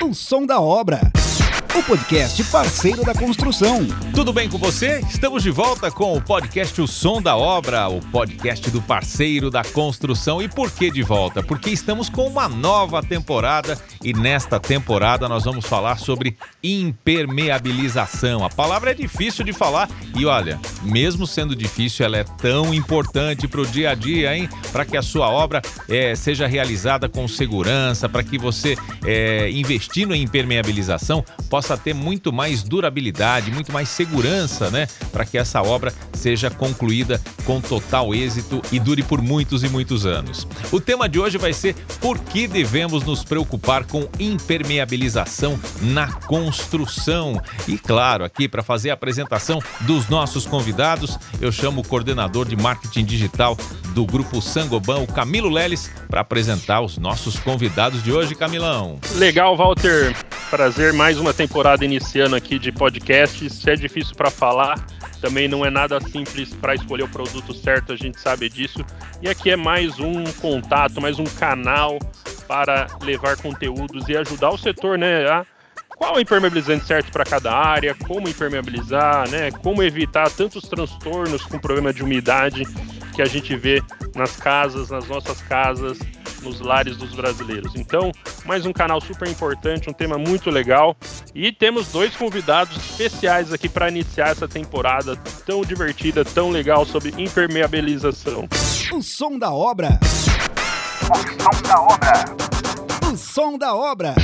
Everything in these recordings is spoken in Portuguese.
O som da obra o podcast parceiro da construção. Tudo bem com você? Estamos de volta com o podcast O Som da Obra, o podcast do parceiro da construção. E por que de volta? Porque estamos com uma nova temporada e nesta temporada nós vamos falar sobre impermeabilização. A palavra é difícil de falar e olha, mesmo sendo difícil, ela é tão importante para o dia a dia, hein? Para que a sua obra é, seja realizada com segurança, para que você, é, investindo em impermeabilização, possa possa ter muito mais durabilidade, muito mais segurança, né? Para que essa obra seja concluída com total êxito e dure por muitos e muitos anos. O tema de hoje vai ser por que devemos nos preocupar com impermeabilização na construção. E claro, aqui para fazer a apresentação dos nossos convidados, eu chamo o coordenador de marketing digital do grupo Sangoban, o Camilo Leles, para apresentar os nossos convidados de hoje, Camilão. Legal, Walter. Prazer mais uma temporada iniciando aqui de podcast. Se é difícil para falar, também não é nada simples para escolher o produto certo, a gente sabe disso. E aqui é mais um contato, mais um canal para levar conteúdos e ajudar o setor, né, a qual é o impermeabilizante certo para cada área, como impermeabilizar, né, como evitar tantos transtornos com problema de umidade que a gente vê nas casas, nas nossas casas, nos lares dos brasileiros. Então, mais um canal super importante, um tema muito legal. E temos dois convidados especiais aqui para iniciar essa temporada tão divertida, tão legal sobre impermeabilização. O som da obra. O som da obra. O som da obra.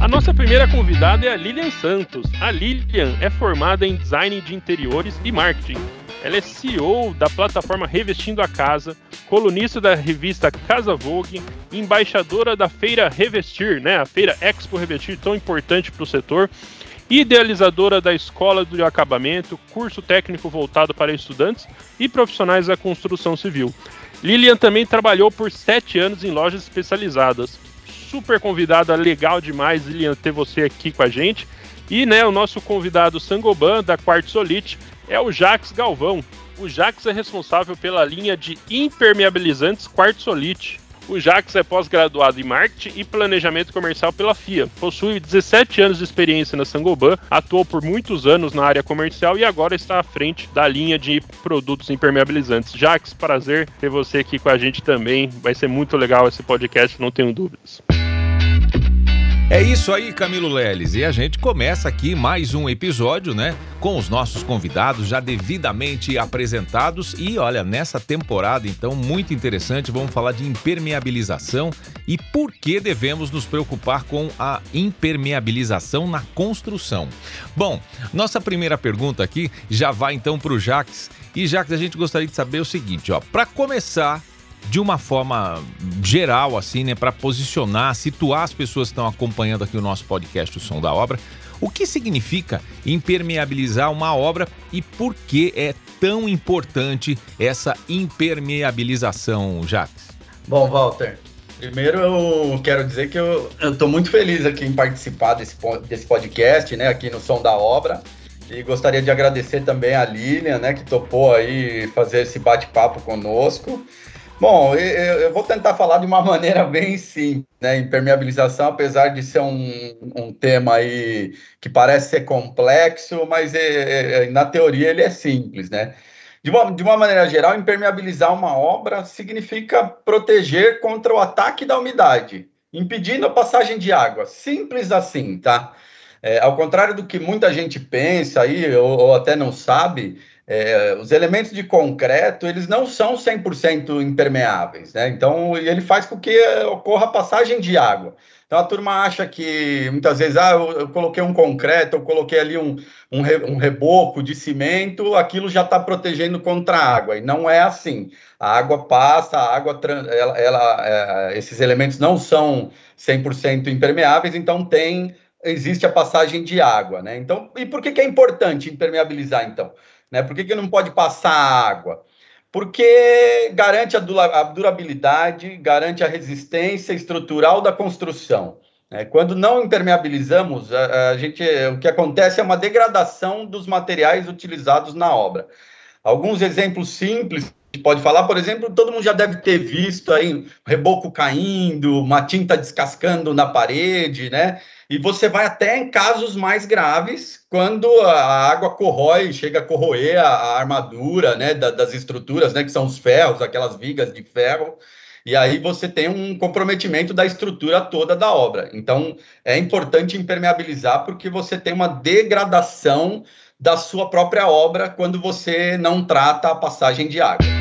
A nossa primeira convidada é a Lilian Santos. A Lilian é formada em design de interiores e marketing ela é CEO da plataforma Revestindo a Casa, colunista da revista Casa Vogue, embaixadora da feira Revestir, né? A feira Expo Revestir, tão importante para o setor, idealizadora da Escola do Acabamento, curso técnico voltado para estudantes e profissionais da construção civil. Lilian também trabalhou por sete anos em lojas especializadas. Super convidada, legal demais, Lilian, ter você aqui com a gente. E né, o nosso convidado Sangoban, da Quartzolite, é o Jax Galvão. O Jax é responsável pela linha de impermeabilizantes Quartzolite. O Jax é pós-graduado em marketing e planejamento comercial pela FIA. Possui 17 anos de experiência na Sangoban, atuou por muitos anos na área comercial e agora está à frente da linha de produtos impermeabilizantes. Jax, prazer ter você aqui com a gente também. Vai ser muito legal esse podcast, não tenho dúvidas. É isso aí, Camilo Leles. E a gente começa aqui mais um episódio, né? Com os nossos convidados já devidamente apresentados. E olha, nessa temporada, então, muito interessante, vamos falar de impermeabilização e por que devemos nos preocupar com a impermeabilização na construção. Bom, nossa primeira pergunta aqui já vai então para o Jax. E Jax, a gente gostaria de saber o seguinte, ó. Para começar, de uma forma geral, assim, né, para posicionar, situar as pessoas que estão acompanhando aqui o nosso podcast, o Som da Obra, o que significa impermeabilizar uma obra e por que é tão importante essa impermeabilização, Jacques? Bom, Walter, primeiro eu quero dizer que eu estou muito feliz aqui em participar desse, desse podcast, né, aqui no Som da Obra. E gostaria de agradecer também a Lilian, né, que topou aí fazer esse bate-papo conosco. Bom, eu, eu, vou tentar falar de uma maneira bem simples, né? Impermeabilização, apesar de ser um, um tema aí que parece ser complexo, mas é, é, na teoria ele é simples, né? De uma, de uma maneira geral, impermeabilizar uma obra significa proteger contra o ataque da umidade, impedindo a passagem de água. Simples assim, tá? É, ao contrário do que muita gente pensa aí, ou, ou até não sabe, é, os elementos de concreto, eles não são 100% impermeáveis, né? Então, ele faz com que ocorra passagem de água. Então, a turma acha que, muitas vezes, ah, eu, eu coloquei um concreto, eu coloquei ali um, um, re, um reboco de cimento, aquilo já está protegendo contra a água. E não é assim. A água passa, a água, ela, ela é, esses elementos não são 100% impermeáveis, então tem existe a passagem de água, né? Então, e por que, que é importante impermeabilizar, então? Né? Por que, que não pode passar água? Porque garante a durabilidade, garante a resistência estrutural da construção. Né? Quando não impermeabilizamos, a, a gente, o que acontece é uma degradação dos materiais utilizados na obra. Alguns exemplos simples pode falar, por exemplo, todo mundo já deve ter visto aí reboco caindo, uma tinta descascando na parede, né? E você vai até em casos mais graves, quando a água corrói, chega a corroer a, a armadura, né, da, das estruturas, né, que são os ferros, aquelas vigas de ferro, e aí você tem um comprometimento da estrutura toda da obra. Então, é importante impermeabilizar porque você tem uma degradação da sua própria obra quando você não trata a passagem de água.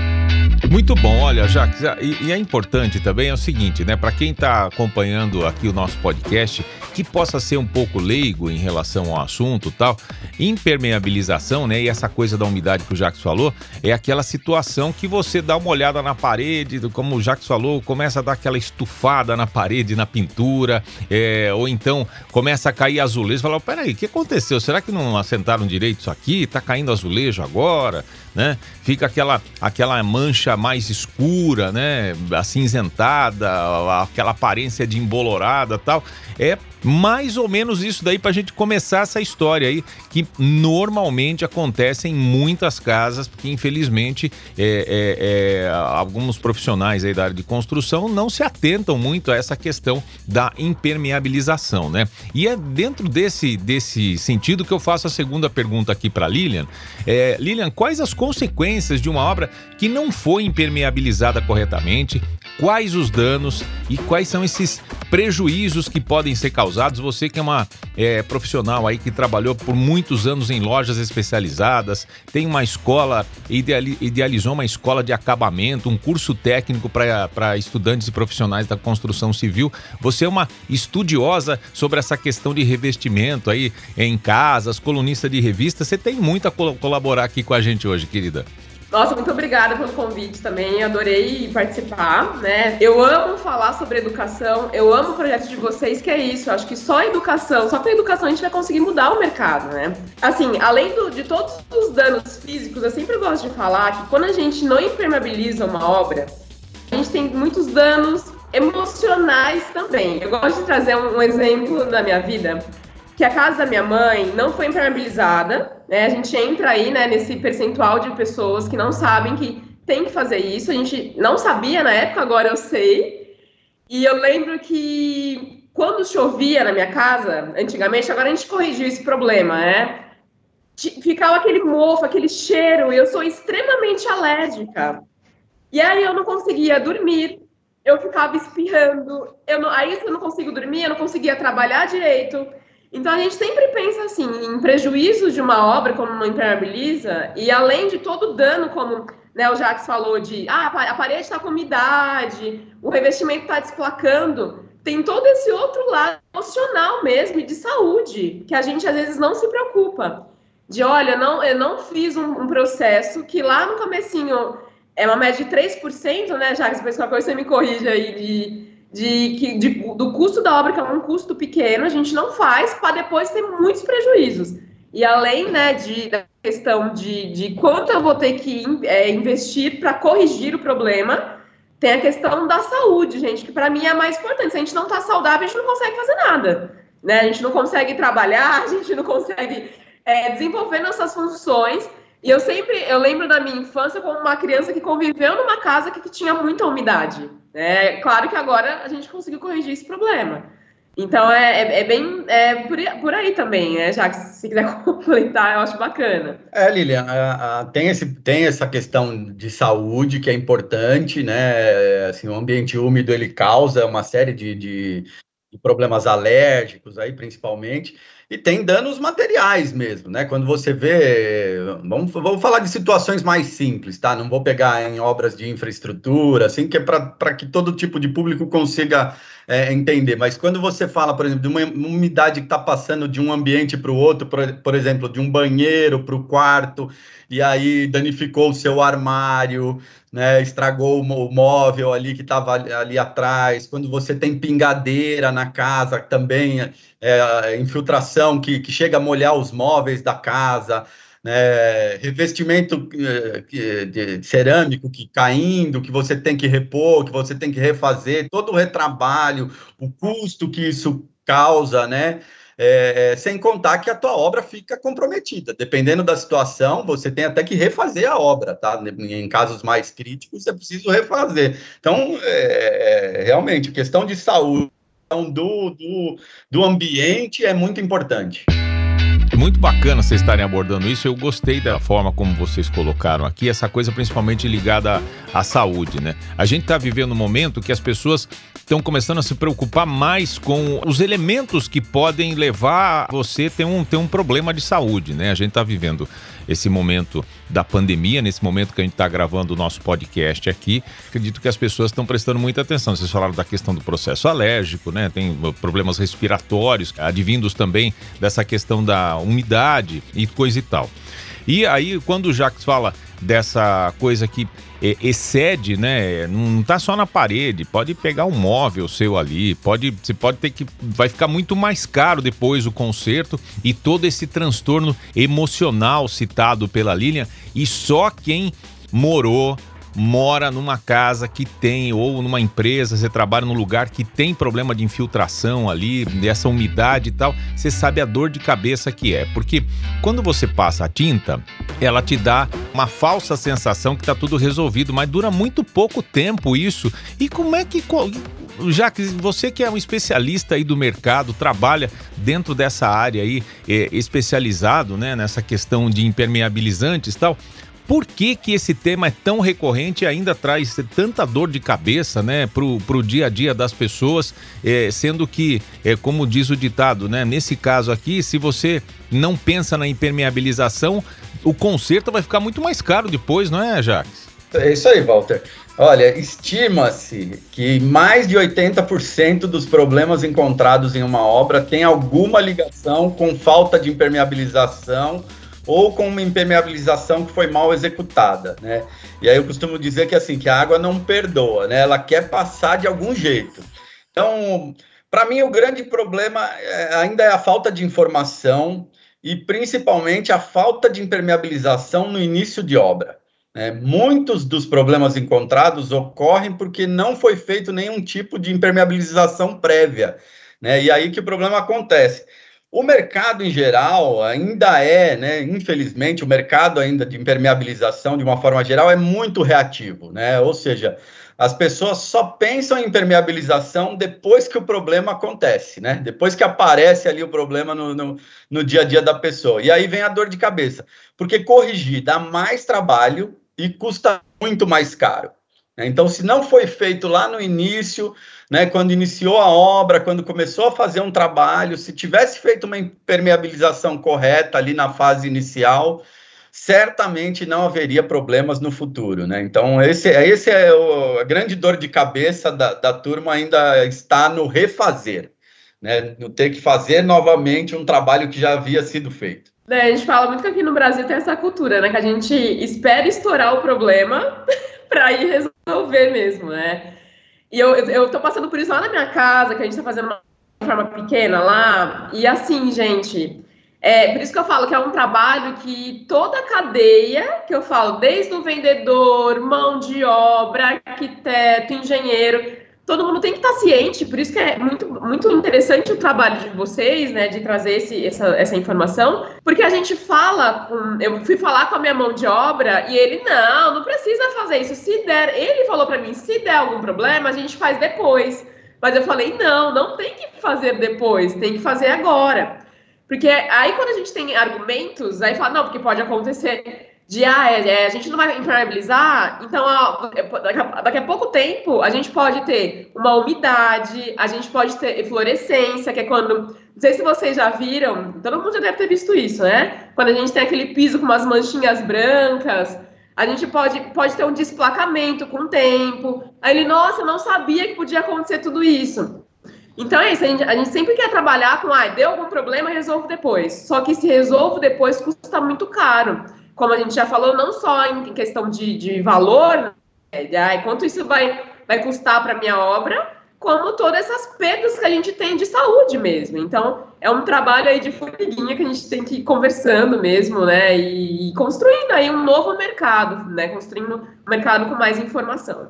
Muito bom, olha, Jacques, e, e é importante também é o seguinte, né? Para quem está acompanhando aqui o nosso podcast, que possa ser um pouco leigo em relação ao assunto tal, impermeabilização, né? E essa coisa da umidade que o Jacques falou, é aquela situação que você dá uma olhada na parede, como o Jacques falou, começa a dar aquela estufada na parede, na pintura, é, ou então começa a cair azulejo, fala, peraí, o que aconteceu? Será que não assentaram direito isso aqui? Tá caindo azulejo agora? né? Fica aquela, aquela mancha mais escura, né? Acinzentada, aquela aparência de embolorada tal. É mais ou menos isso daí para a gente começar essa história aí, que normalmente acontece em muitas casas, porque infelizmente é, é, é, alguns profissionais aí da área de construção não se atentam muito a essa questão da impermeabilização, né? E é dentro desse, desse sentido que eu faço a segunda pergunta aqui para Lilian. É, Lilian, quais as consequências de uma obra que não foi impermeabilizada corretamente? Quais os danos e quais são esses prejuízos que podem ser causados? Você que é uma é, profissional aí que trabalhou por muitos anos em lojas especializadas, tem uma escola, idealizou uma escola de acabamento, um curso técnico para estudantes e profissionais da construção civil. Você é uma estudiosa sobre essa questão de revestimento aí em casas, colunista de revista. Você tem muito a colaborar aqui com a gente hoje, querida. Nossa, muito obrigada pelo convite também. Adorei participar, né? Eu amo falar sobre educação, eu amo o projeto de vocês, que é isso. Eu acho que só educação, só com a educação a gente vai conseguir mudar o mercado, né? Assim, além do, de todos os danos físicos, eu sempre gosto de falar que quando a gente não impermeabiliza uma obra, a gente tem muitos danos emocionais também. Eu gosto de trazer um exemplo da minha vida que a casa da minha mãe não foi impermeabilizada, né? A gente entra aí, né, nesse percentual de pessoas que não sabem que tem que fazer isso. A gente não sabia na época, agora eu sei. E eu lembro que quando chovia na minha casa, antigamente, agora a gente corrigiu esse problema, né? Ficava aquele mofo, aquele cheiro, e eu sou extremamente alérgica. E aí eu não conseguia dormir, eu ficava espirrando, eu não, aí eu não consigo dormir, eu não conseguia trabalhar direito. Então a gente sempre pensa assim em prejuízos de uma obra como não impermeabiliza e além de todo o dano, como né, o Jacques falou de ah, a parede está com umidade, o revestimento está desplacando, tem todo esse outro lado emocional mesmo e de saúde que a gente às vezes não se preocupa. De olha, não, eu não fiz um, um processo que lá no comecinho é uma média de 3%, né, Jacques? Depois qualquer coisa você me corrige aí de de, que, de, do custo da obra, que é um custo pequeno, a gente não faz para depois ter muitos prejuízos. E além né, de, da questão de, de quanto eu vou ter que é, investir para corrigir o problema, tem a questão da saúde, gente, que para mim é a mais importante. Se a gente não está saudável, a gente não consegue fazer nada. Né? A gente não consegue trabalhar, a gente não consegue é, desenvolver nossas funções. E eu sempre, eu lembro da minha infância como uma criança que conviveu numa casa que, que tinha muita umidade. É claro que agora a gente conseguiu corrigir esse problema. Então é, é, é bem é por, por, aí também, né? Já que se quiser completar, eu acho bacana. É, Lilian, a, a, tem, esse, tem essa questão de saúde que é importante, né? Assim, o ambiente úmido ele causa uma série de, de, de problemas alérgicos aí, principalmente e tem danos materiais mesmo, né? Quando você vê, vamos, vamos falar de situações mais simples, tá? Não vou pegar em obras de infraestrutura, assim, que é para que todo tipo de público consiga é, entender. Mas quando você fala, por exemplo, de uma umidade que está passando de um ambiente para o outro, por, por exemplo, de um banheiro para o quarto, e aí danificou o seu armário, né, estragou o móvel ali que estava ali atrás, quando você tem pingadeira na casa também, é, infiltração que, que chega a molhar os móveis da casa, né, revestimento é, de cerâmico que caindo, que você tem que repor, que você tem que refazer, todo o retrabalho, o custo que isso causa, né? é, sem contar que a tua obra fica comprometida. Dependendo da situação, você tem até que refazer a obra, tá? Em casos mais críticos, é preciso refazer. Então, é, é realmente, questão de saúde do, do, do ambiente é muito importante. Muito bacana vocês estarem abordando isso. Eu gostei da forma como vocês colocaram aqui, essa coisa principalmente ligada à, à saúde, né? A gente está vivendo um momento que as pessoas estão começando a se preocupar mais com os elementos que podem levar você a ter um, ter um problema de saúde, né? A gente está vivendo esse momento da pandemia, nesse momento que a gente está gravando o nosso podcast aqui. Acredito que as pessoas estão prestando muita atenção. Vocês falaram da questão do processo alérgico, né? Tem problemas respiratórios, advindos também dessa questão da umidade e coisa e tal. E aí, quando o Jacques fala dessa coisa que é, excede, né? Não tá só na parede, pode pegar um móvel seu ali, pode, você pode ter que vai ficar muito mais caro depois o conserto e todo esse transtorno emocional citado pela Lilian e só quem morou mora numa casa que tem, ou numa empresa, você trabalha num lugar que tem problema de infiltração ali, dessa umidade e tal, você sabe a dor de cabeça que é. Porque quando você passa a tinta, ela te dá uma falsa sensação que tá tudo resolvido, mas dura muito pouco tempo isso. E como é que. Já que você que é um especialista aí do mercado, trabalha dentro dessa área aí, é, especializado né, nessa questão de impermeabilizantes e tal, por que, que esse tema é tão recorrente e ainda traz tanta dor de cabeça, né, pro, pro dia a dia das pessoas, é, sendo que, é, como diz o ditado, né, nesse caso aqui, se você não pensa na impermeabilização, o conserto vai ficar muito mais caro depois, não é, Jacques? É isso aí, Walter. Olha, estima-se que mais de 80% dos problemas encontrados em uma obra tem alguma ligação com falta de impermeabilização ou com uma impermeabilização que foi mal executada, né? E aí eu costumo dizer que assim, que a água não perdoa, né? Ela quer passar de algum jeito. Então, para mim o grande problema é, ainda é a falta de informação e principalmente a falta de impermeabilização no início de obra. Né? Muitos dos problemas encontrados ocorrem porque não foi feito nenhum tipo de impermeabilização prévia, né? E aí que o problema acontece. O mercado em geral ainda é, né, infelizmente, o mercado ainda de impermeabilização, de uma forma geral, é muito reativo, né? Ou seja, as pessoas só pensam em impermeabilização depois que o problema acontece, né? Depois que aparece ali o problema no, no, no dia a dia da pessoa. E aí vem a dor de cabeça, porque corrigir dá mais trabalho e custa muito mais caro. Né? Então, se não foi feito lá no início, né, quando iniciou a obra, quando começou a fazer um trabalho, se tivesse feito uma impermeabilização correta ali na fase inicial, certamente não haveria problemas no futuro, né? Então, esse, esse é o, a grande dor de cabeça da, da turma ainda está no refazer, né? No ter que fazer novamente um trabalho que já havia sido feito. É, a gente fala muito que aqui no Brasil tem essa cultura, né? Que a gente espera estourar o problema para ir resolver mesmo, né? E eu, eu tô passando por isso lá na minha casa, que a gente tá fazendo uma forma pequena lá. E assim, gente, é por isso que eu falo que é um trabalho que toda a cadeia, que eu falo, desde o vendedor, mão de obra, arquiteto, engenheiro, todo mundo tem que estar ciente, por isso que é muito, muito interessante o trabalho de vocês, né, de trazer esse, essa, essa informação, porque a gente fala, com, eu fui falar com a minha mão de obra e ele, não, não precisa fazer isso, se der, ele falou para mim, se der algum problema, a gente faz depois, mas eu falei, não, não tem que fazer depois, tem que fazer agora, porque aí quando a gente tem argumentos, aí fala, não, porque pode acontecer, de ah, é, é, a gente não vai impermeabilizar, então ó, é, daqui, a, pouco tempo a gente pode ter uma umidade, a gente pode ter fluorescência, que é quando. Não sei se vocês já viram, todo mundo já deve ter visto isso, né? Quando a gente tem aquele piso com umas manchinhas brancas, a gente pode, pode ter um desplacamento com o tempo. Aí ele, nossa, não sabia que podia acontecer tudo isso. Então é isso, a gente, a gente sempre quer trabalhar com, ah, deu algum problema, resolvo depois. Só que se resolvo depois custa muito caro como a gente já falou, não só em questão de, de valor, né, ah, quanto isso vai, vai custar para minha obra, como todas essas perdas que a gente tem de saúde mesmo. Então, é um trabalho aí de formiguinha que a gente tem que ir conversando mesmo, né, e, e construindo aí um novo mercado, né, construindo um mercado com mais informação.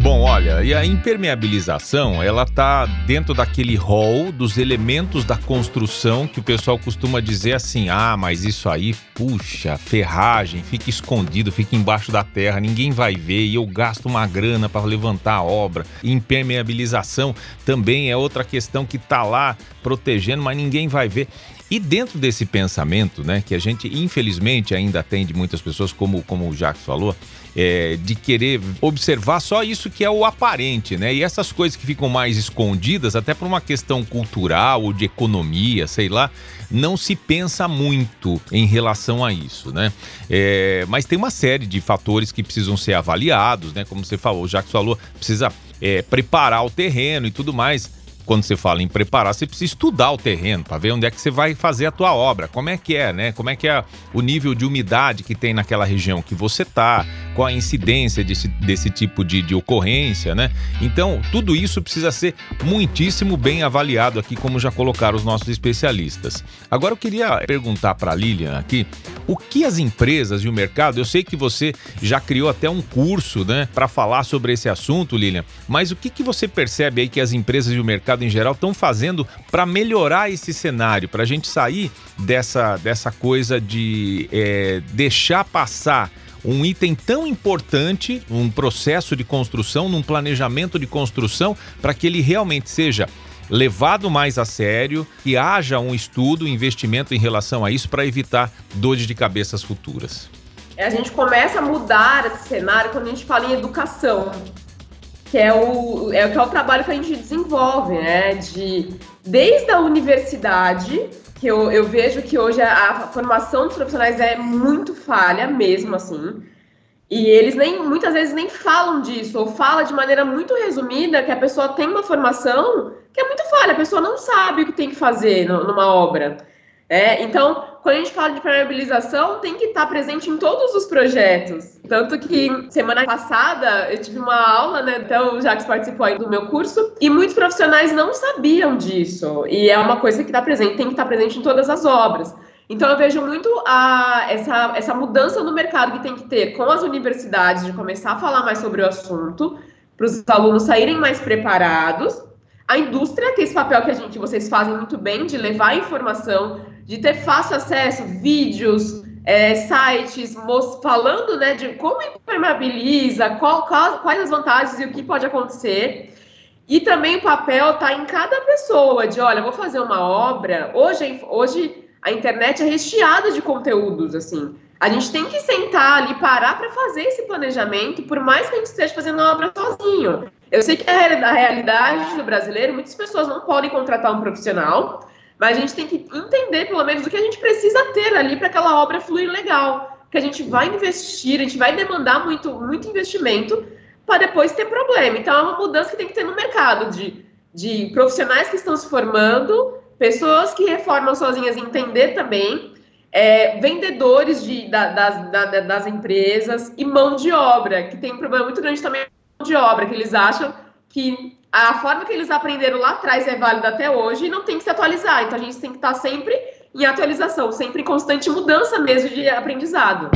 Bom, olha, e a impermeabilização, ela tá dentro daquele rol dos elementos da construção que o pessoal costuma dizer assim: "Ah, mas isso aí, puxa, ferragem, fica escondido, fica embaixo da terra, ninguém vai ver e eu gasto uma grana para levantar a obra". Impermeabilização também é outra questão que tá lá protegendo, mas ninguém vai ver. E dentro desse pensamento, né, que a gente infelizmente ainda tem de muitas pessoas, como, como o Jacques falou, é, de querer observar só isso que é o aparente, né? E essas coisas que ficam mais escondidas, até por uma questão cultural ou de economia, sei lá, não se pensa muito em relação a isso, né? É, mas tem uma série de fatores que precisam ser avaliados, né? Como você falou, o Jacques falou, precisa é, preparar o terreno e tudo mais quando você fala em preparar, você precisa estudar o terreno para ver onde é que você vai fazer a tua obra, como é que é, né? Como é que é o nível de umidade que tem naquela região que você tá, qual a incidência desse, desse tipo de, de ocorrência, né? Então, tudo isso precisa ser muitíssimo bem avaliado aqui, como já colocaram os nossos especialistas. Agora eu queria perguntar para a Lilian aqui, o que as empresas e o mercado, eu sei que você já criou até um curso, né, para falar sobre esse assunto, Lilian, mas o que, que você percebe aí que as empresas e o mercado em geral estão fazendo para melhorar esse cenário, para a gente sair dessa, dessa coisa de é, deixar passar um item tão importante, um processo de construção, num planejamento de construção, para que ele realmente seja levado mais a sério, que haja um estudo, um investimento em relação a isso para evitar dores de cabeças futuras. A gente começa a mudar esse cenário quando a gente fala em educação, que é o, é, que é o trabalho que a gente desenvolve, né? De, desde a universidade que eu, eu vejo que hoje a, a, formação dos profissionais é muito falha mesmo, assim. E eles nem muitas vezes nem falam disso, ou fala de maneira muito resumida que a pessoa tem uma formação que é muito falha, a pessoa não sabe o que tem que fazer no, numa obra. É, então, quando a gente fala de permeabilização, tem que estar presente em todos os projetos. Tanto que semana passada eu tive uma aula, né? Então o Jacques participou aí do meu curso, e muitos profissionais não sabiam disso. E é uma coisa que está presente, tem que estar presente em todas as obras. Então eu vejo muito a, essa, essa mudança no mercado que tem que ter com as universidades de começar a falar mais sobre o assunto, para os alunos saírem mais preparados. A indústria, que é esse papel que a gente, vocês fazem muito bem, de levar informação de ter fácil acesso, vídeos, é, sites falando né, de como impermeabiliza, qual, qual, quais as vantagens e o que pode acontecer. E também o papel está em cada pessoa, de olha, vou fazer uma obra. Hoje, hoje a internet é recheada de conteúdos, assim. A gente tem que sentar ali, parar para fazer esse planejamento, por mais que a gente esteja fazendo uma obra sozinho. Eu sei que a realidade do brasileiro, muitas pessoas não podem contratar um profissional, mas a gente tem que entender, pelo menos, o que a gente precisa ter ali para aquela obra fluir legal. Que a gente vai investir, a gente vai demandar muito, muito investimento para depois ter problema. Então, é uma mudança que tem que ter no mercado de, de profissionais que estão se formando, pessoas que reformam sozinhas entender também, é, vendedores de, da, das, da, das empresas e mão de obra, que tem um problema muito grande também mão de obra, que eles acham que a forma que eles aprenderam lá atrás é válida até hoje e não tem que se atualizar. Então a gente tem que estar sempre em atualização, sempre em constante mudança mesmo de aprendizado.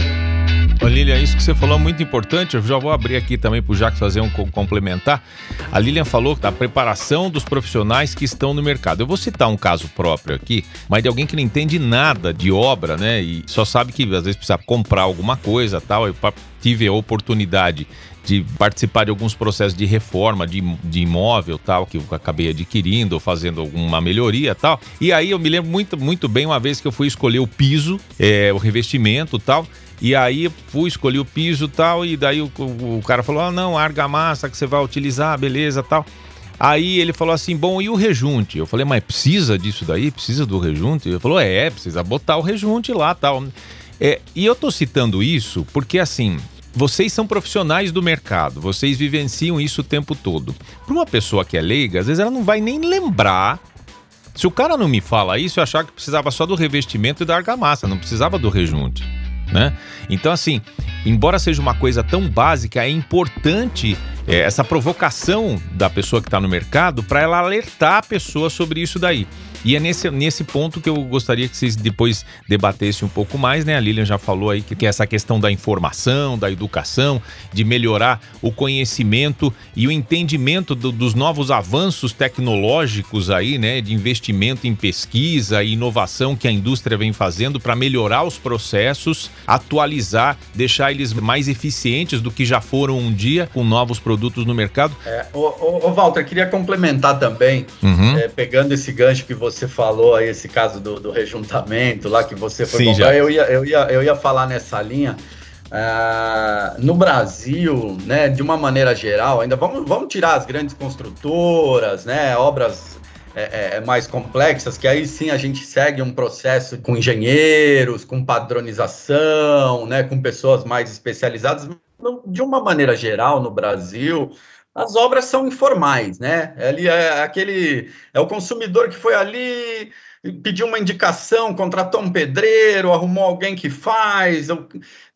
Lilian, isso que você falou é muito importante. Eu já vou abrir aqui também para o Jacques fazer um complementar. A Lilian falou da preparação dos profissionais que estão no mercado. Eu vou citar um caso próprio aqui, mas de alguém que não entende nada de obra, né? E só sabe que às vezes precisa comprar alguma coisa tal. Eu tive a oportunidade de participar de alguns processos de reforma de, de imóvel tal, que eu acabei adquirindo ou fazendo alguma melhoria tal. E aí eu me lembro muito, muito bem uma vez que eu fui escolher o piso, é, o revestimento tal. E aí fui escolher o piso tal, e daí o, o, o cara falou: ah, não, argamassa que você vai utilizar, beleza tal. Aí ele falou assim: bom, e o rejunte? Eu falei, mas precisa disso daí? Precisa do rejunte? Ele falou: é, precisa botar o rejunte lá tal. É, e eu tô citando isso porque assim, vocês são profissionais do mercado, vocês vivenciam isso o tempo todo. Para uma pessoa que é leiga, às vezes ela não vai nem lembrar. Se o cara não me fala isso, eu achava que precisava só do revestimento e da argamassa, não precisava do rejunte, né? Então assim, embora seja uma coisa tão básica, é importante é, essa provocação da pessoa que está no mercado para ela alertar a pessoa sobre isso daí. E é nesse, nesse ponto que eu gostaria que vocês depois debatessem um pouco mais, né? A Lilian já falou aí que, que é essa questão da informação, da educação, de melhorar o conhecimento e o entendimento do, dos novos avanços tecnológicos aí, né? De investimento em pesquisa e inovação que a indústria vem fazendo para melhorar os processos, atualizar, deixar eles mais eficientes do que já foram um dia com novos produtos no mercado. É, ô, ô, ô Walter, queria complementar também, uhum. é, pegando esse gancho que você você falou aí, esse caso do, do rejuntamento lá que você foi Sim, comprar, já. Eu, ia, eu, ia, eu ia falar nessa linha. Uh, no Brasil, né, de uma maneira geral, ainda vamos, vamos tirar as grandes construtoras, né, obras é, é, é mais complexas, que aí sim a gente segue um processo com engenheiros, com padronização, né, com pessoas mais especializadas. De uma maneira geral, no Brasil, as obras são informais, né? Ali é aquele é o consumidor que foi ali pediu uma indicação, contratou um pedreiro, arrumou alguém que faz, né?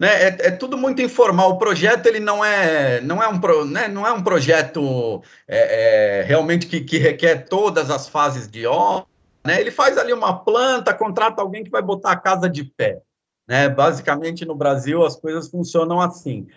É, é tudo muito informal. O projeto ele não é não é um pro, né? não é um projeto é, é, realmente que, que requer todas as fases de obra. Né? Ele faz ali uma planta, contrata alguém que vai botar a casa de pé. Né? Basicamente no Brasil as coisas funcionam assim.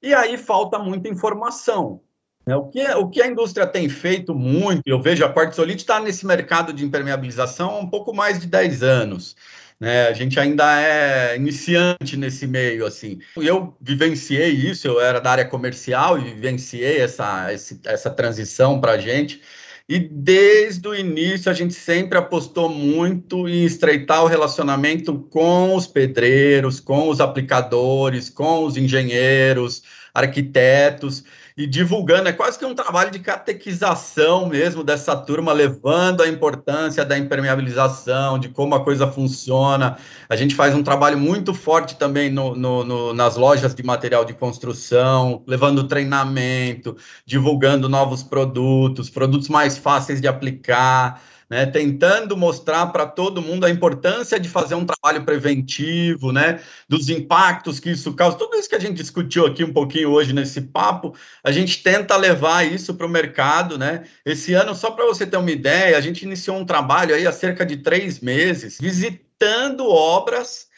E aí falta muita informação. Né? O, que, o que a indústria tem feito muito, eu vejo a Quartzolite está nesse mercado de impermeabilização há um pouco mais de 10 anos. Né? A gente ainda é iniciante nesse meio, assim. Eu vivenciei isso, eu era da área comercial e vivenciei essa, essa transição para a gente. E desde o início a gente sempre apostou muito em estreitar o relacionamento com os pedreiros, com os aplicadores, com os engenheiros, arquitetos e divulgando, é quase que um trabalho de catequização mesmo dessa turma, levando a importância da impermeabilização, de como a coisa funciona. A gente faz um trabalho muito forte também no, no, no, nas lojas de material de construção, levando treinamento, divulgando novos produtos, produtos mais fáceis de aplicar né, tentando mostrar para todo mundo a importância de fazer um trabalho preventivo, né, dos impactos que isso causa. Tudo isso que a gente discutiu aqui um pouquinho hoje nesse papo, a gente tenta levar isso para o mercado. Né? Esse ano, só para você ter uma ideia, a gente iniciou um trabalho aí há cerca de três meses, visitando obras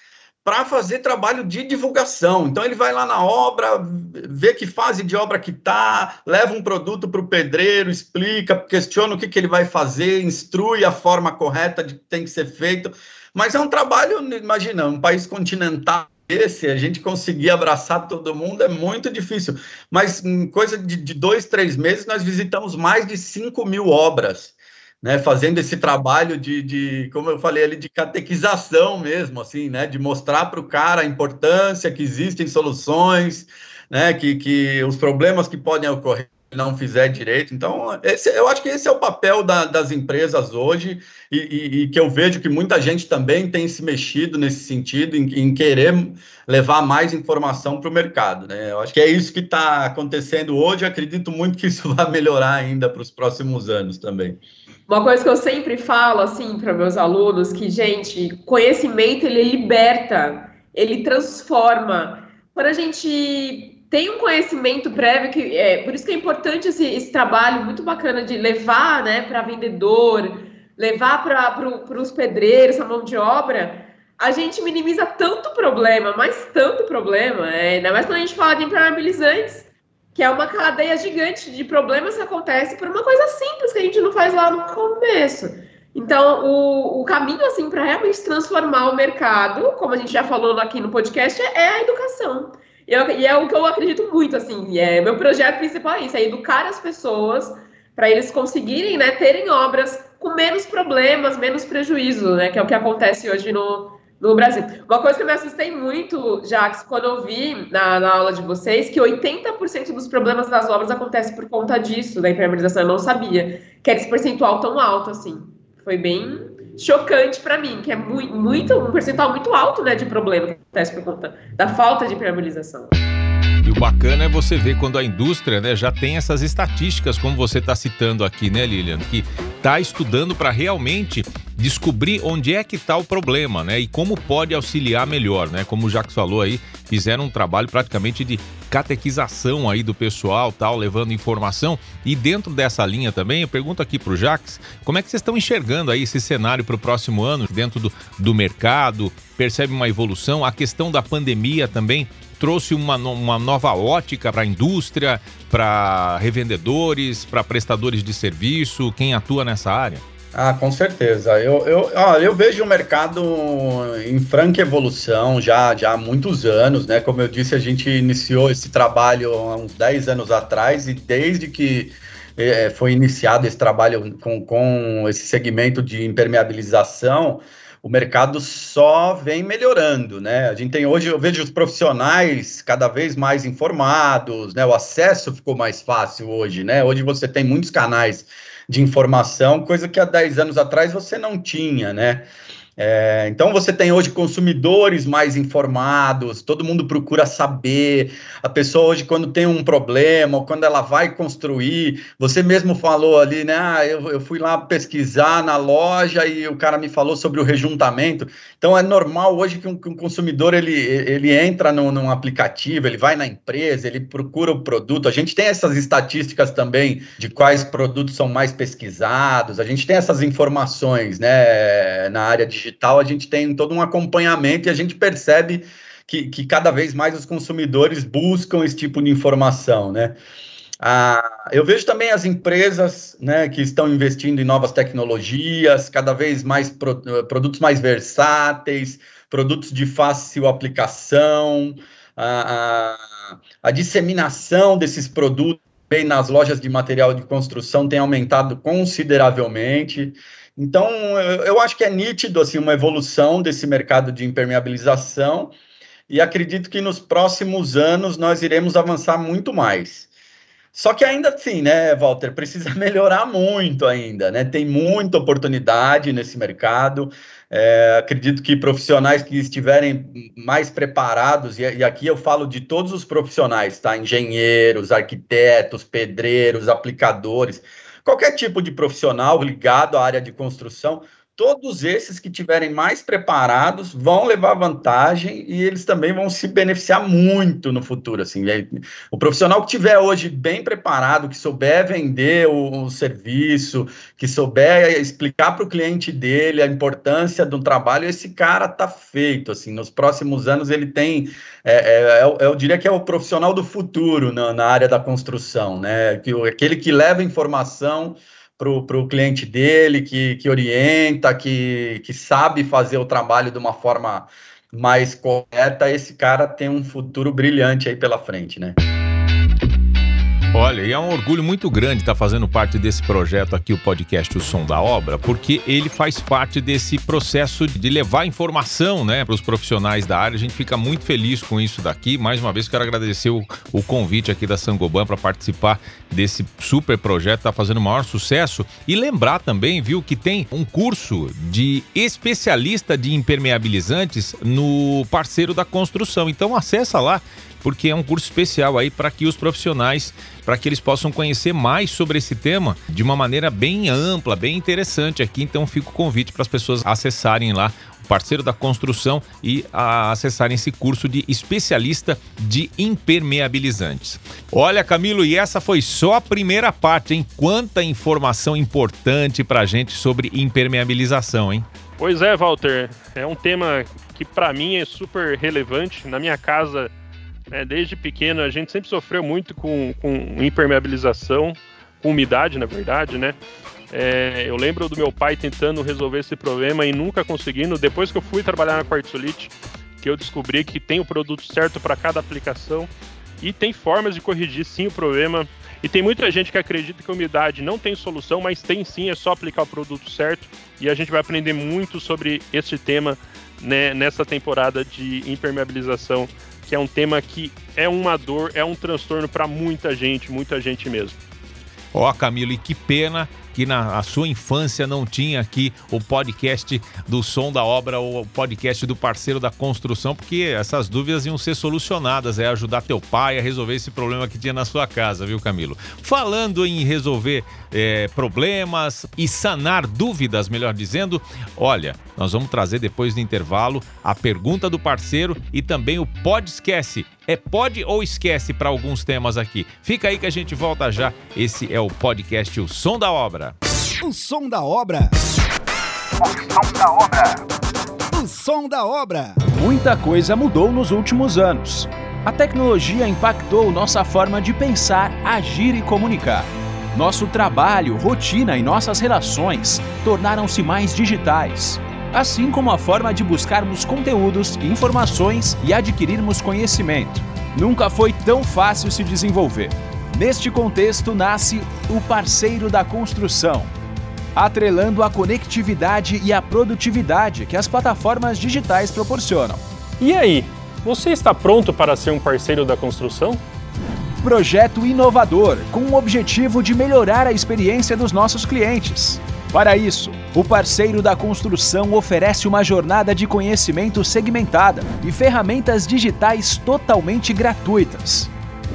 para fazer trabalho de divulgação. Então ele vai lá na obra, vê que fase de obra que tá, leva um produto para o pedreiro, explica, questiona o que, que ele vai fazer, instrui a forma correta de que tem que ser feito. Mas é um trabalho, imagina, um país continental esse, a gente conseguir abraçar todo mundo é muito difícil. Mas em coisa de, de dois, três meses, nós visitamos mais de 5 mil obras né, fazendo esse trabalho de, de, como eu falei ali, de catequização mesmo, assim, né, de mostrar para o cara a importância que existem soluções, né, que, que os problemas que podem ocorrer não fizer direito. Então, esse, eu acho que esse é o papel da, das empresas hoje e, e, e, que eu vejo que muita gente também tem se mexido nesse sentido, em, em querer levar mais informação para o mercado. Né? Eu acho que é isso que está acontecendo hoje. acredito muito que isso vai melhorar ainda para os próximos anos também. Uma coisa que eu sempre falo assim para meus alunos que, gente, conhecimento ele liberta, ele transforma. Quando a gente tem um conhecimento prévio que é por isso que é importante esse, esse trabalho muito bacana de levar, né, para vendedor, levar para pro, os pedreiros, a mão de obra, a gente minimiza tanto problema, mas tanto problema, é, ainda mais quando a gente fala de impermeabilizantes que é uma cadeia gigante de problemas que acontece por uma coisa simples que a gente não faz lá no começo. Então, o, o caminho, assim, para realmente transformar o mercado, como a gente já falou aqui no podcast, é, é a educação. Eu, e, é o que eu acredito muito, assim, é meu projeto principal é isso, é educar as pessoas para eles conseguirem, né, terem obras com menos problemas, menos prejuízo, né, que é o que acontece hoje no, no Brasil. Uma coisa que eu me assustei muito, Jax, quando eu vi na, na aula de vocês, que 80% dos problemas das obras acontecem por conta disso, da impermeabilização. Eu não sabia que era esse percentual tão alto assim. Foi bem chocante para mim, que é muito, muito, um percentual muito alto né, de problema que acontece por conta da falta de impermeabilização. E o bacana é você ver quando a indústria né, já tem essas estatísticas, como você está citando aqui, né, Lilian? Que está estudando para realmente descobrir onde é que está o problema, né? E como pode auxiliar melhor, né? Como o Jacques falou aí, fizeram um trabalho praticamente de catequização aí do pessoal, tal, levando informação. E dentro dessa linha também, eu pergunto aqui para o Jacques, como é que vocês estão enxergando aí esse cenário para o próximo ano dentro do, do mercado? Percebe uma evolução? A questão da pandemia também trouxe uma, uma nova ótica para a indústria, para revendedores, para prestadores de serviço, quem atua nessa área? Ah, com certeza. Eu, eu, ó, eu vejo o mercado em franca evolução já, já há muitos anos, né? Como eu disse, a gente iniciou esse trabalho há uns 10 anos atrás e desde que é, foi iniciado esse trabalho com, com esse segmento de impermeabilização, o mercado só vem melhorando, né? A gente tem hoje, eu vejo os profissionais cada vez mais informados, né? O acesso ficou mais fácil hoje, né? Hoje você tem muitos canais de informação, coisa que há 10 anos atrás você não tinha, né? É, então você tem hoje consumidores mais informados, todo mundo procura saber. A pessoa hoje, quando tem um problema, ou quando ela vai construir, você mesmo falou ali, né? Ah, eu, eu fui lá pesquisar na loja e o cara me falou sobre o rejuntamento. Então é normal hoje que um, que um consumidor ele, ele entra no, num aplicativo, ele vai na empresa, ele procura o produto. A gente tem essas estatísticas também de quais produtos são mais pesquisados, a gente tem essas informações né, na área digital a gente tem todo um acompanhamento e a gente percebe que, que cada vez mais os consumidores buscam esse tipo de informação, né? Ah, eu vejo também as empresas né, que estão investindo em novas tecnologias, cada vez mais pro, produtos mais versáteis, produtos de fácil aplicação, a, a, a disseminação desses produtos bem nas lojas de material de construção tem aumentado consideravelmente. Então, eu acho que é nítido assim uma evolução desse mercado de impermeabilização e acredito que nos próximos anos nós iremos avançar muito mais. Só que ainda assim, né, Walter, precisa melhorar muito ainda, né? Tem muita oportunidade nesse mercado. É, acredito que profissionais que estiverem mais preparados, e, e, aqui eu falo de todos os profissionais, tá? Engenheiros, arquitetos, pedreiros, aplicadores, qualquer tipo de profissional ligado à área de construção, todos esses que tiverem mais preparados vão levar vantagem e eles também vão se beneficiar muito no futuro. Assim, o profissional que tiver hoje bem preparado, que souber vender o, o serviço, que souber explicar para o cliente dele a importância do trabalho, esse cara tá feito. Assim, nos próximos anos ele tem, é, é, é eu diria que é o profissional do futuro na, na área da construção, né? Que, aquele que leva informação para o cliente dele, que, que orienta, que, que sabe fazer o trabalho de uma forma mais correta, esse cara tem um futuro brilhante aí pela frente, né? Olha, e é um orgulho muito grande estar fazendo parte desse projeto aqui, o podcast O Som da Obra, porque ele faz parte desse processo de levar informação né, para os profissionais da área. A gente fica muito feliz com isso daqui. Mais uma vez, quero agradecer o, o convite aqui da Sangoban para participar desse super projeto, está fazendo o maior sucesso. E lembrar também, viu, que tem um curso de especialista de impermeabilizantes no parceiro da construção. Então acessa lá porque é um curso especial aí para que os profissionais, para que eles possam conhecer mais sobre esse tema de uma maneira bem ampla, bem interessante aqui. Então fica o convite para as pessoas acessarem lá o parceiro da construção e acessarem esse curso de especialista de impermeabilizantes. Olha, Camilo, e essa foi só a primeira parte, hein? Quanta informação importante para gente sobre impermeabilização, hein? Pois é, Walter. É um tema que para mim é super relevante. Na minha casa é, desde pequeno a gente sempre sofreu muito com, com impermeabilização, com umidade, na verdade, né? É, eu lembro do meu pai tentando resolver esse problema e nunca conseguindo. Depois que eu fui trabalhar na Quartzolite, que eu descobri que tem o produto certo para cada aplicação e tem formas de corrigir sim o problema. E tem muita gente que acredita que a umidade não tem solução, mas tem sim, é só aplicar o produto certo. E a gente vai aprender muito sobre esse tema né, nessa temporada de impermeabilização que é um tema que é uma dor, é um transtorno para muita gente, muita gente mesmo. Ó, oh, Camilo, e que pena que na sua infância não tinha aqui o podcast do som da obra ou o podcast do parceiro da construção, porque essas dúvidas iam ser solucionadas, é ajudar teu pai a resolver esse problema que tinha na sua casa, viu, Camilo? Falando em resolver é, problemas e sanar dúvidas, melhor dizendo, olha, nós vamos trazer depois do intervalo a pergunta do parceiro e também o esquece. É pode ou esquece para alguns temas aqui. Fica aí que a gente volta já. Esse é o podcast O Som da Obra. O som da obra. O som da obra. O som da obra. Muita coisa mudou nos últimos anos. A tecnologia impactou nossa forma de pensar, agir e comunicar. Nosso trabalho, rotina e nossas relações tornaram-se mais digitais, assim como a forma de buscarmos conteúdos, informações e adquirirmos conhecimento. Nunca foi tão fácil se desenvolver. Neste contexto nasce o parceiro da construção, atrelando a conectividade e a produtividade que as plataformas digitais proporcionam. E aí, você está pronto para ser um parceiro da construção? projeto inovador com o objetivo de melhorar a experiência dos nossos clientes. Para isso, o parceiro da construção oferece uma jornada de conhecimento segmentada e ferramentas digitais totalmente gratuitas.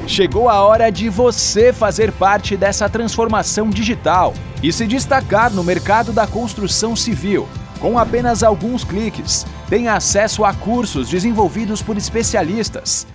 Chegou a hora de você fazer parte dessa transformação digital e se destacar no mercado da construção civil. Com apenas alguns cliques, tem acesso a cursos desenvolvidos por especialistas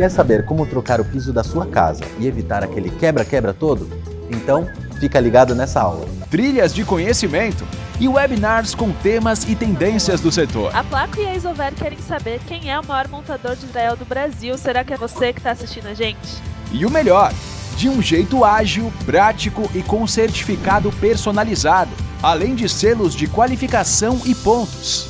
Quer saber como trocar o piso da sua casa e evitar aquele quebra-quebra todo? Então, fica ligado nessa aula. Trilhas de conhecimento e webinars com temas e tendências do setor. A Placo e a Isover querem saber quem é o maior montador de Israel do Brasil. Será que é você que está assistindo a gente? E o melhor, de um jeito ágil, prático e com certificado personalizado, além de selos de qualificação e pontos.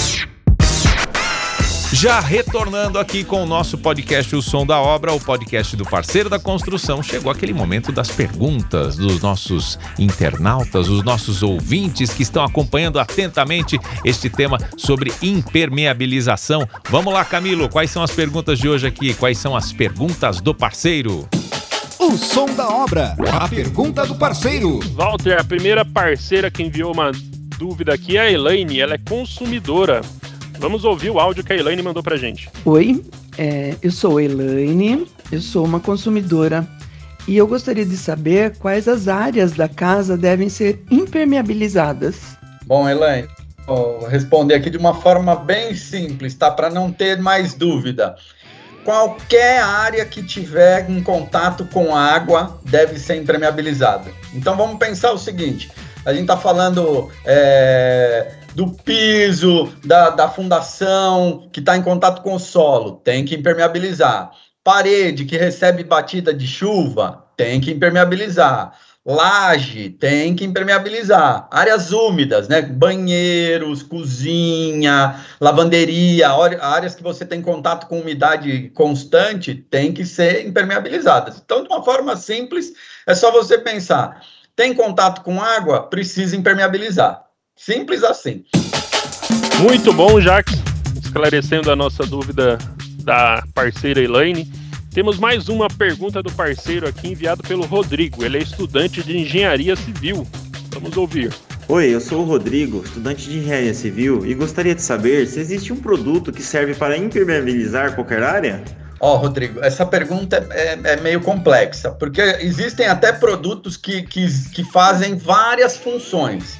Já retornando aqui com o nosso podcast O Som da Obra, o podcast do parceiro da construção, chegou aquele momento das perguntas dos nossos internautas, os nossos ouvintes que estão acompanhando atentamente este tema sobre impermeabilização. Vamos lá, Camilo, quais são as perguntas de hoje aqui? Quais são as perguntas do parceiro? O som da obra, a pergunta do parceiro. Walter, a primeira parceira que enviou uma dúvida aqui é a Elaine, ela é consumidora. Vamos ouvir o áudio que a Elaine mandou pra gente. Oi, é, eu sou a Elaine, eu sou uma consumidora e eu gostaria de saber quais as áreas da casa devem ser impermeabilizadas. Bom, Elaine, vou responder aqui de uma forma bem simples, tá? Para não ter mais dúvida. Qualquer área que tiver em contato com água deve ser impermeabilizada. Então vamos pensar o seguinte: a gente está falando é, do piso, da, da fundação, que está em contato com o solo, tem que impermeabilizar. Parede que recebe batida de chuva, tem que impermeabilizar. Laje tem que impermeabilizar. Áreas úmidas, né? Banheiros, cozinha, lavanderia, áreas que você tem contato com umidade constante, tem que ser impermeabilizadas. Então, de uma forma simples, é só você pensar: tem contato com água, precisa impermeabilizar. Simples assim. Muito bom, Jax. Esclarecendo a nossa dúvida da parceira Elaine. Temos mais uma pergunta do parceiro aqui enviado pelo Rodrigo. Ele é estudante de engenharia civil. Vamos ouvir. Oi, eu sou o Rodrigo, estudante de engenharia civil, e gostaria de saber se existe um produto que serve para impermeabilizar qualquer área? Ó, oh, Rodrigo, essa pergunta é, é, é, meio complexa, porque existem até produtos que, que, que fazem várias funções.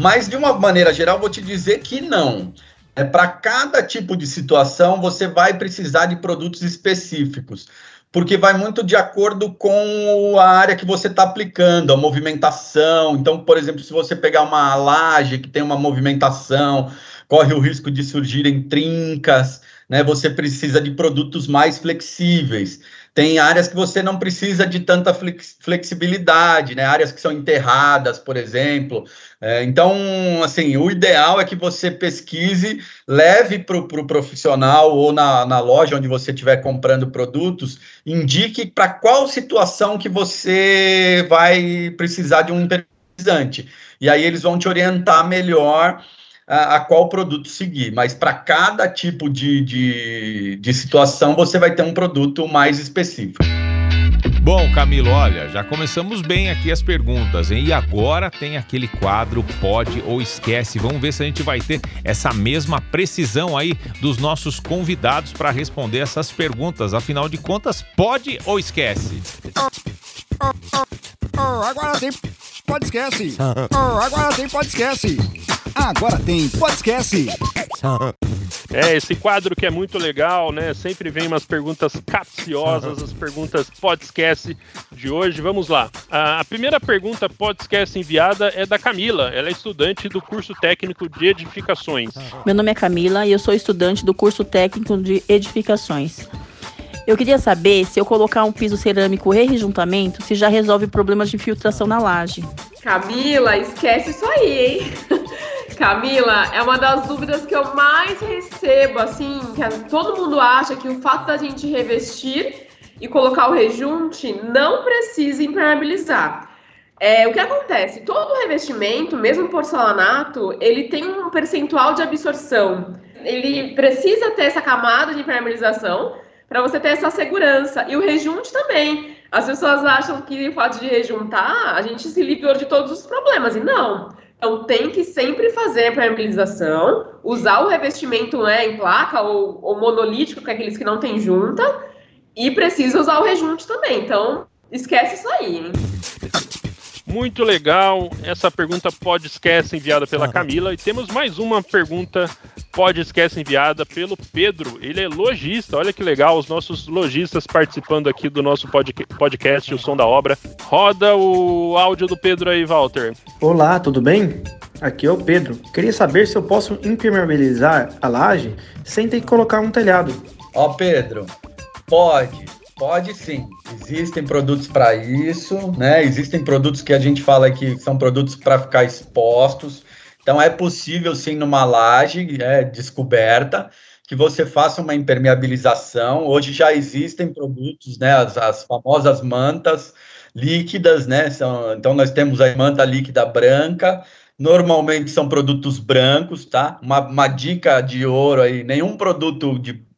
Mas, de uma maneira geral, vou te dizer que não. É para cada tipo de situação você vai precisar de produtos específicos porque vai muito de acordo com a área que você está aplicando, a movimentação. Então, por exemplo, se você pegar uma laje que tem uma movimentação, corre o risco de surgirem trincas, né? Você precisa de produtos mais flexíveis. Tem áreas que você não precisa de tanta flexibilidade, né? Áreas que são enterradas, por exemplo. É, então, assim, o ideal é que você pesquise, leve para o pro profissional ou na, na loja onde você estiver comprando produtos, indique para qual situação que você vai precisar de um impermeabilizante. E aí eles vão te orientar melhor a, a qual produto seguir, mas para cada tipo de, de, de situação você vai ter um produto mais específico. Bom, Camilo, olha, já começamos bem aqui as perguntas, hein? E agora tem aquele quadro pode ou esquece. Vamos ver se a gente vai ter essa mesma precisão aí dos nossos convidados para responder essas perguntas. Afinal de contas, pode ou esquece? Oh, oh, oh, agora tem pode esquece. agora tem pode esquece. Agora tem podcast. É, esse quadro que é muito legal, né? Sempre vem umas perguntas capciosas, as perguntas podcast de hoje. Vamos lá. A primeira pergunta podcast enviada é da Camila. Ela é estudante do curso técnico de edificações. Meu nome é Camila e eu sou estudante do curso técnico de edificações. Eu queria saber se eu colocar um piso cerâmico rejuntamento, se já resolve problemas de filtração na laje. Camila, esquece isso aí, hein? Camila, é uma das dúvidas que eu mais recebo, assim, que todo mundo acha que o fato da gente revestir e colocar o rejunte não precisa impermeabilizar. É, o que acontece? Todo revestimento, mesmo porcelanato, ele tem um percentual de absorção. Ele precisa ter essa camada de impermeabilização para você ter essa segurança. E o rejunte também. As pessoas acham que o fato de rejuntar, a gente se livrou de todos os problemas. E não. Então tem que sempre fazer a permeabilização, usar o revestimento né, em placa ou, ou monolítico, que é aqueles que não tem junta, e precisa usar o rejunte também. Então esquece isso aí, hein? Muito legal. Essa pergunta pode esquece enviada pela Camila. E temos mais uma pergunta pode esquece enviada pelo Pedro. Ele é lojista. Olha que legal, os nossos lojistas participando aqui do nosso podcast, O Som da Obra. Roda o áudio do Pedro aí, Walter. Olá, tudo bem? Aqui é o Pedro. Queria saber se eu posso impermeabilizar a laje sem ter que colocar um telhado. Ó, Pedro, pode Pode sim. Existem produtos para isso, né? Existem produtos que a gente fala que são produtos para ficar expostos. Então é possível sim numa laje é, descoberta que você faça uma impermeabilização. Hoje já existem produtos, né? As, as famosas mantas líquidas, né? São, então nós temos a manta líquida branca. Normalmente são produtos brancos, tá? Uma, uma dica de ouro aí: nenhum produto de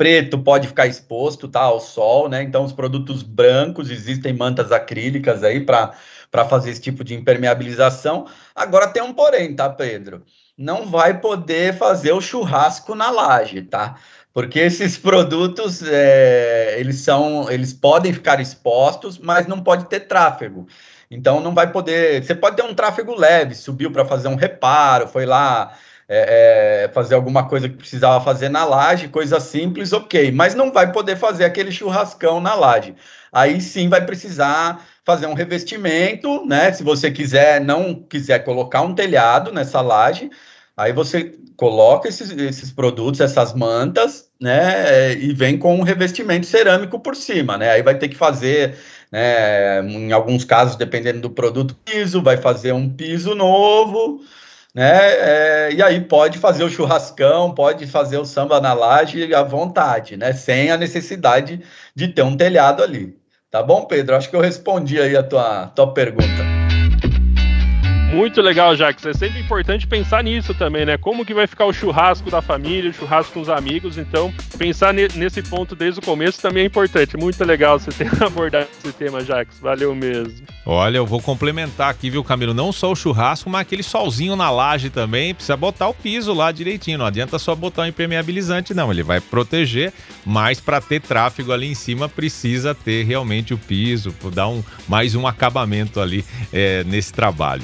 preto pode ficar exposto tá, ao sol, né? Então, os produtos brancos, existem mantas acrílicas aí para fazer esse tipo de impermeabilização. Agora tem um porém, tá, Pedro? Não vai poder fazer o churrasco na laje, tá? Porque esses produtos, é, eles são, eles podem ficar expostos, mas não pode ter tráfego. Então não vai poder. Você pode ter um tráfego leve, subiu para fazer um reparo, foi lá é, é, fazer alguma coisa que precisava fazer na laje, coisa simples, ok, mas não vai poder fazer aquele churrascão na laje. Aí sim vai precisar fazer um revestimento, né? Se você quiser, não quiser colocar um telhado nessa laje, aí você coloca esses, esses produtos, essas mantas, né? E vem com um revestimento cerâmico por cima, né? Aí vai ter que fazer né, em alguns casos, dependendo do produto, piso, vai fazer um piso novo, né? É, e aí pode fazer o churrascão, pode fazer o samba na laje à vontade, né? Sem a necessidade de ter um telhado ali. Tá bom, Pedro? Acho que eu respondi aí a tua, tua pergunta. Muito legal, Jax. É sempre importante pensar nisso também, né? Como que vai ficar o churrasco da família, o churrasco com os amigos. Então, pensar nesse ponto desde o começo também é importante. Muito legal você ter abordado esse tema, Jax. Valeu mesmo. Olha, eu vou complementar aqui, viu, Camilo? Não só o churrasco, mas aquele solzinho na laje também. Precisa botar o piso lá direitinho. Não adianta só botar um impermeabilizante, não. Ele vai proteger, mas para ter tráfego ali em cima, precisa ter realmente o piso, dar um, mais um acabamento ali é, nesse trabalho.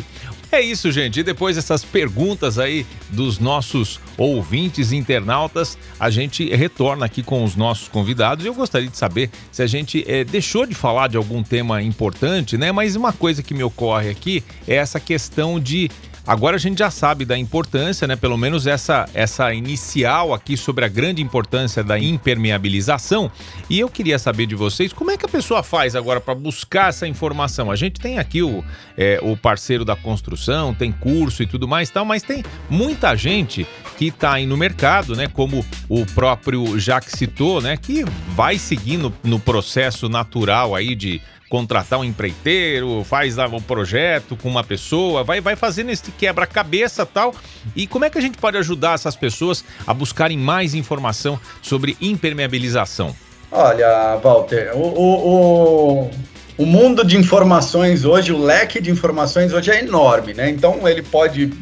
É isso, gente. E depois dessas perguntas aí dos nossos ouvintes internautas, a gente retorna aqui com os nossos convidados. E eu gostaria de saber se a gente é, deixou de falar de algum tema importante, né? Mas uma coisa que me ocorre aqui é essa questão de Agora a gente já sabe da importância, né? Pelo menos essa, essa inicial aqui sobre a grande importância da impermeabilização. E eu queria saber de vocês como é que a pessoa faz agora para buscar essa informação. A gente tem aqui o, é, o parceiro da construção, tem curso e tudo mais, tal, mas tem muita gente que está aí no mercado, né? Como o próprio Jacques citou, né? Que vai seguindo no processo natural aí de contratar um empreiteiro, faz um projeto com uma pessoa, vai, vai fazendo esse quebra-cabeça tal. E como é que a gente pode ajudar essas pessoas a buscarem mais informação sobre impermeabilização? Olha, Walter, o, o, o, o mundo de informações hoje, o leque de informações hoje é enorme, né? Então ele pode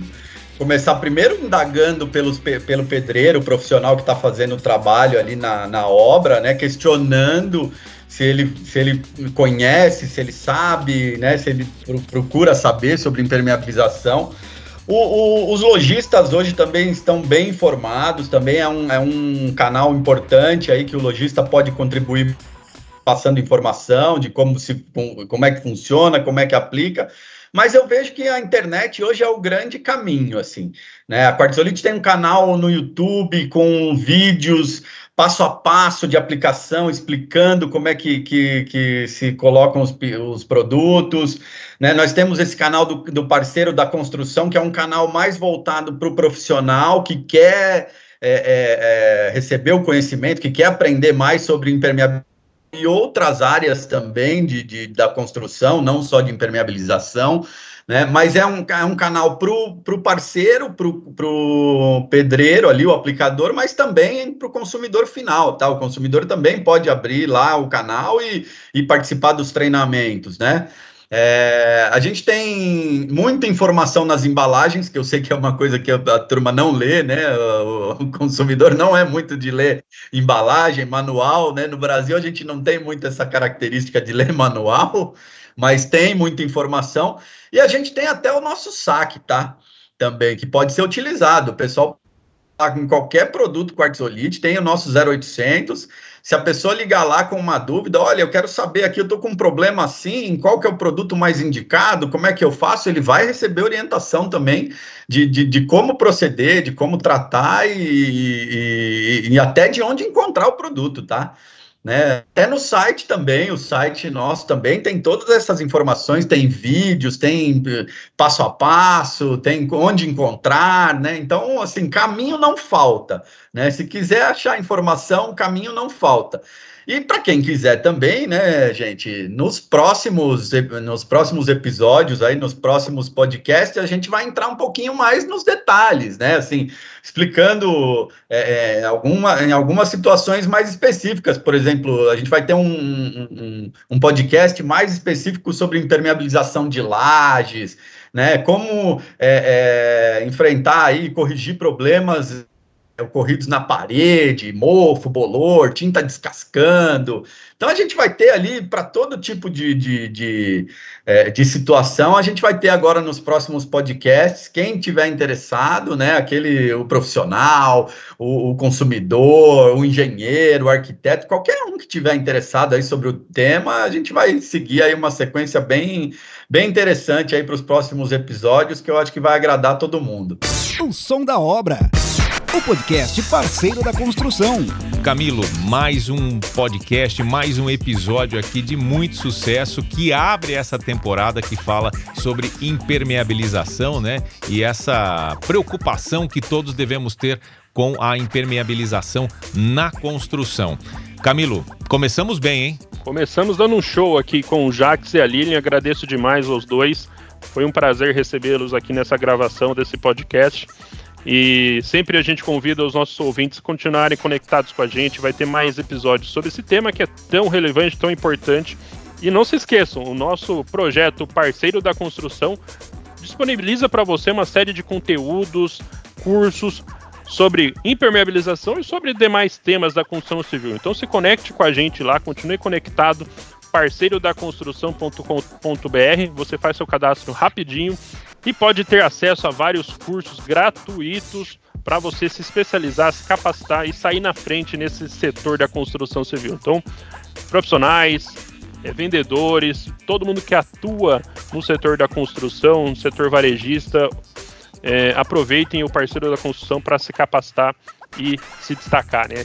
começar primeiro indagando pelos, pelo pedreiro, o profissional que está fazendo o trabalho ali na, na obra, né? Questionando se ele, se ele conhece, se ele sabe, né, se ele procura saber sobre impermeabilização. O, o, os lojistas hoje também estão bem informados, também é um, é um canal importante aí que o lojista pode contribuir passando informação de como, se, como é que funciona, como é que aplica. Mas eu vejo que a internet hoje é o grande caminho, assim. Né? A Quartzolite tem um canal no YouTube com vídeos passo a passo de aplicação, explicando como é que, que, que se colocam os, os produtos. Né? Nós temos esse canal do, do parceiro da construção, que é um canal mais voltado para o profissional que quer é, é, é, receber o conhecimento, que quer aprender mais sobre impermeabilidade e outras áreas também de, de, da construção, não só de impermeabilização né? Mas é um, é um canal para o parceiro, para o pedreiro ali, o aplicador, mas também para o consumidor final, tá? O consumidor também pode abrir lá o canal e, e participar dos treinamentos, né? É, a gente tem muita informação nas embalagens, que eu sei que é uma coisa que a, turma não lê, né? O, o, consumidor não é muito de ler embalagem, manual, né? No Brasil a gente não tem muito essa característica de ler manual, mas tem muita informação. E a gente tem até o nosso saque, tá? Também, que pode ser utilizado. O pessoal com qualquer produto Quartzolite, tem o nosso 0800. Se a pessoa ligar lá com uma dúvida, olha, eu quero saber aqui, eu tô com um problema assim, qual que é o produto mais indicado, como é que eu faço, ele vai receber orientação também de, de, de como proceder, de como tratar e, e, e até de onde encontrar o produto, tá? Né? Até no site também, o site nosso também tem todas essas informações, tem vídeos, tem eh, passo a passo, tem onde encontrar, né? Então, assim, caminho não falta, né? Se quiser achar informação, caminho não falta. E para quem quiser também, né, gente, nos próximos, nos próximos episódios, aí, nos próximos podcasts, a gente vai entrar um pouquinho mais nos detalhes, né? Assim, explicando é, é alguma, em algumas situações mais específicas. Por exemplo, a gente vai ter um, um, um podcast mais específico sobre impermeabilização de lajes, né? Como é, é, enfrentar aí, corrigir problemas ocorridos na parede, mofo, bolor, tinta descascando. Então a gente vai ter ali para todo tipo de, de, de, é, de, situação, a gente vai ter agora nos próximos podcasts, quem tiver interessado, né, aquele, o profissional, o, o consumidor, o engenheiro, o arquiteto, qualquer um que tiver interessado aí sobre o tema, a gente vai seguir aí uma sequência bem, bem interessante aí para os próximos episódios, que eu acho que vai agradar todo mundo. O som da obra o podcast parceiro da construção. Camilo, mais um podcast, mais um episódio aqui de muito sucesso que abre essa temporada que fala sobre impermeabilização, né? E essa preocupação que todos devemos ter com a impermeabilização na construção. Camilo, começamos bem, hein? Começamos dando um show aqui com o Jax e a Lilian. Agradeço demais aos dois. Foi um prazer recebê-los aqui nessa gravação desse podcast. E sempre a gente convida os nossos ouvintes a continuarem conectados com a gente. Vai ter mais episódios sobre esse tema que é tão relevante, tão importante. E não se esqueçam, o nosso projeto Parceiro da Construção disponibiliza para você uma série de conteúdos, cursos sobre impermeabilização e sobre demais temas da construção civil. Então se conecte com a gente lá, continue conectado parceiro da construção.com.br. Você faz seu cadastro rapidinho e pode ter acesso a vários cursos gratuitos para você se especializar, se capacitar e sair na frente nesse setor da construção civil. Então, profissionais, é, vendedores, todo mundo que atua no setor da construção, no setor varejista, é, aproveitem o parceiro da construção para se capacitar e se destacar, né?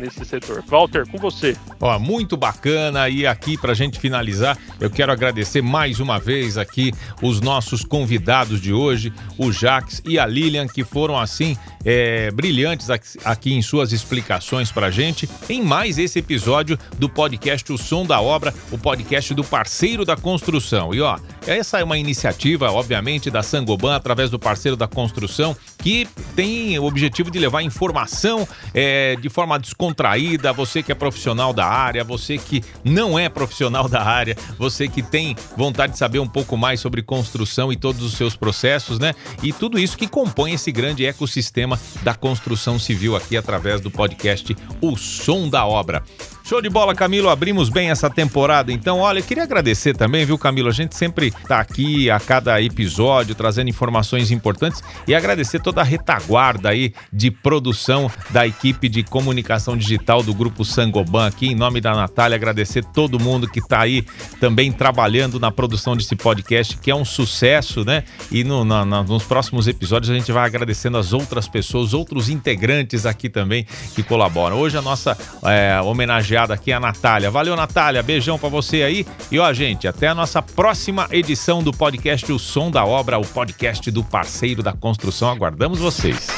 Nesse setor. Walter, com você. Ó, muito bacana e aqui para a gente finalizar, eu quero agradecer mais uma vez aqui os nossos convidados de hoje, o Jax e a Lilian, que foram assim é, brilhantes aqui em suas explicações para a gente em mais esse episódio do podcast O Som da Obra, o podcast do parceiro da construção. E ó, essa é uma iniciativa, obviamente, da Sangoban através do parceiro da construção que tem o objetivo de levar informação é, de forma descontraída. Você que é profissional da área, você que não é profissional da área, você que tem vontade de saber um pouco mais sobre construção e todos os seus processos, né? E tudo isso que compõe esse grande ecossistema da construção civil aqui através do podcast O Som da Obra. Show de bola, Camilo. Abrimos bem essa temporada. Então, olha, eu queria agradecer também, viu, Camilo? A gente sempre tá aqui a cada episódio trazendo informações importantes e agradecer toda a retaguarda aí de produção da equipe de comunicação digital do Grupo Sangoban aqui. Em nome da Natália, agradecer todo mundo que tá aí também trabalhando na produção desse podcast, que é um sucesso, né? E no, na, na, nos próximos episódios a gente vai agradecendo as outras pessoas, outros integrantes aqui também que colaboram. Hoje a nossa é, homenageada aqui a Natália. Valeu, Natália. Beijão para você aí. E ó, gente, até a nossa próxima edição do podcast O Som da Obra, o podcast do parceiro da construção. Aguardamos vocês.